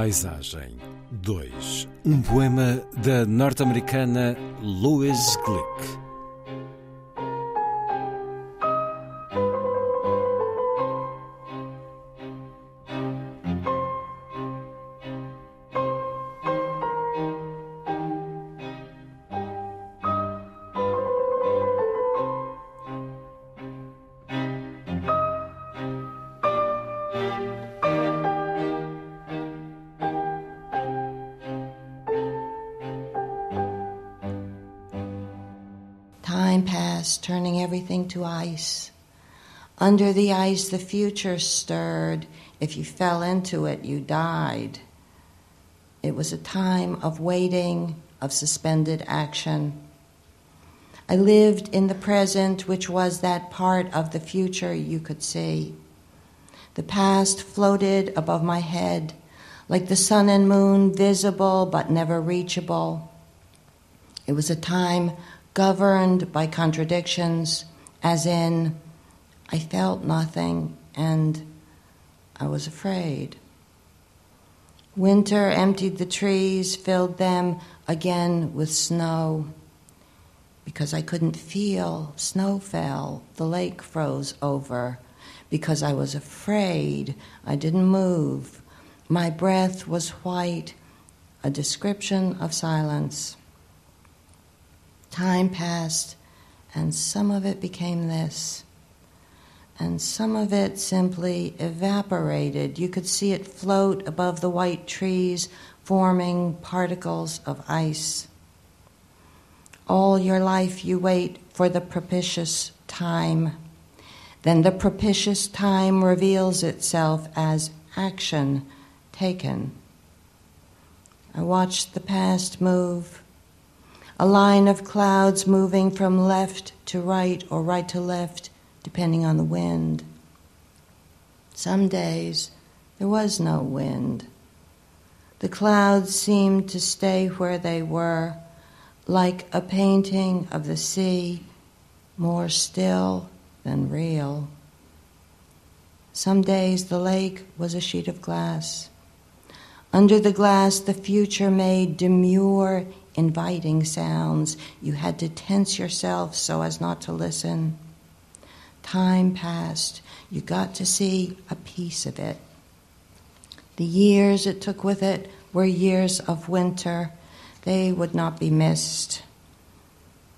Paisagem 2. Um poema da norte-americana Louise Glick. Time passed, turning everything to ice. Under the ice, the future stirred. If you fell into it, you died. It was a time of waiting, of suspended action. I lived in the present, which was that part of the future you could see. The past floated above my head, like the sun and moon, visible but never reachable. It was a time governed by contradictions, as in, I felt nothing and I was afraid. Winter emptied the trees, filled them again with snow. Because I couldn't feel, snow fell, the lake froze over. Because I was afraid, I didn't move. My breath was white, a description of silence. Time passed, and some of it became this. And some of it simply evaporated. You could see it float above the white trees, forming particles of ice. All your life you wait for the propitious time. Then the propitious time reveals itself as action taken. I watched the past move a line of clouds moving from left to right or right to left, depending on the wind. Some days there was no wind. The clouds seemed to stay where they were, like a painting of the sea, more still than real. Some days the lake was a sheet of glass. Under the glass, the future made demure inviting sounds. You had to tense yourself so as not to listen. Time passed. You got to see a piece of it. The years it took with it were years of winter. They would not be missed.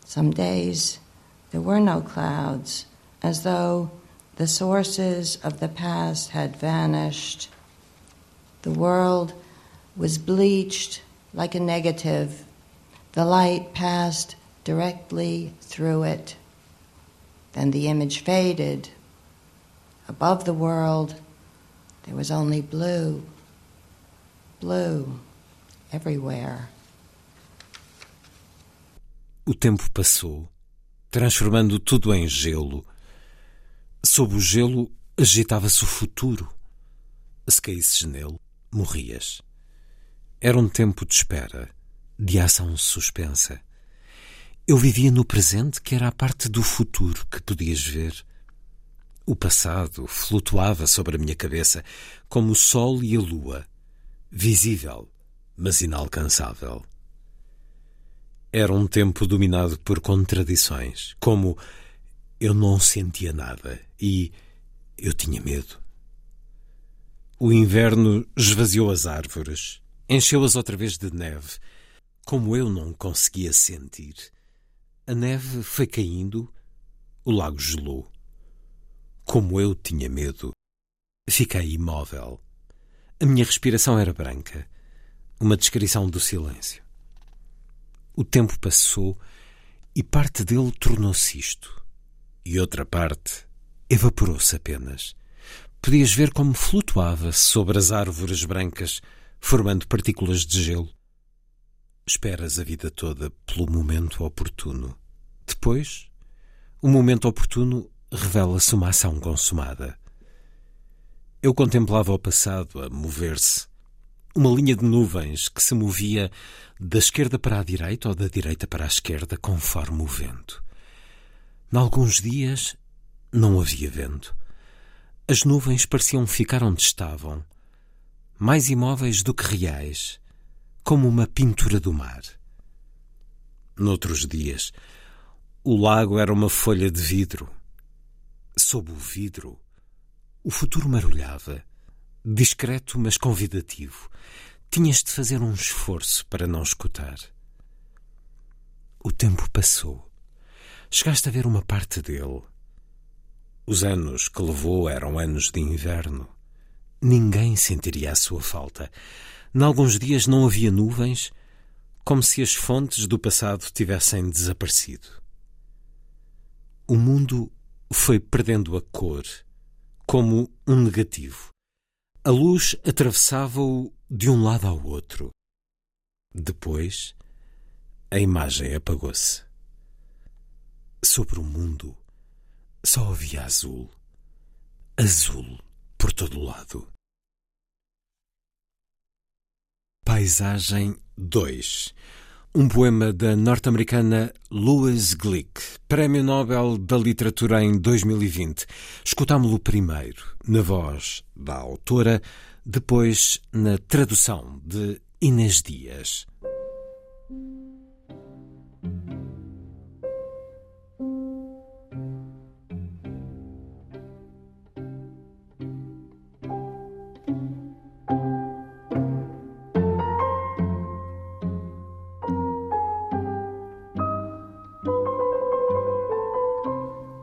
Some days there were no clouds, as though the sources of the past had vanished. The world was bleached like a negative the light passed directly through it. Then the image faded. Above the world, there was only blue, blue everywhere. O tempo passou, transformando tudo em gelo. Sob o gelo agitava-se o futuro. Se caísses nele, morrias. Era um tempo de espera de ação suspensa. Eu vivia no presente, que era a parte do futuro que podias ver. O passado flutuava sobre a minha cabeça, como o sol e a lua, visível, mas inalcançável. Era um tempo dominado por contradições, como eu não sentia nada e eu tinha medo. O inverno esvaziou as árvores, encheu-as outra vez de neve, como eu não conseguia sentir. A neve foi caindo, o lago gelou. Como eu tinha medo, fiquei imóvel. A minha respiração era branca, uma descrição do silêncio. O tempo passou e parte dele tornou-se isto, e outra parte evaporou-se apenas. Podias ver como flutuava sobre as árvores brancas, formando partículas de gelo. Esperas a vida toda pelo momento oportuno. Depois, o momento oportuno revela-se uma ação consumada. Eu contemplava o passado a mover-se. Uma linha de nuvens que se movia da esquerda para a direita ou da direita para a esquerda, conforme o vento. Nalguns dias não havia vento. As nuvens pareciam ficar onde estavam, mais imóveis do que reais, como uma pintura do mar. Noutros dias, o lago era uma folha de vidro. Sob o vidro, o futuro marulhava, discreto mas convidativo. Tinhas de fazer um esforço para não escutar. O tempo passou. Chegaste a ver uma parte dele os anos que levou eram anos de inverno. Ninguém sentiria a sua falta. Nalguns dias não havia nuvens, como se as fontes do passado tivessem desaparecido. O mundo foi perdendo a cor, como um negativo. A luz atravessava-o de um lado ao outro. Depois, a imagem apagou-se. Sobre o mundo, só havia azul. Azul por todo o lado. Paisagem 2 um poema da norte-americana Louise Glick, Prémio Nobel da Literatura em 2020. Escutámo-lo primeiro na voz da autora, depois na tradução de Inês Dias.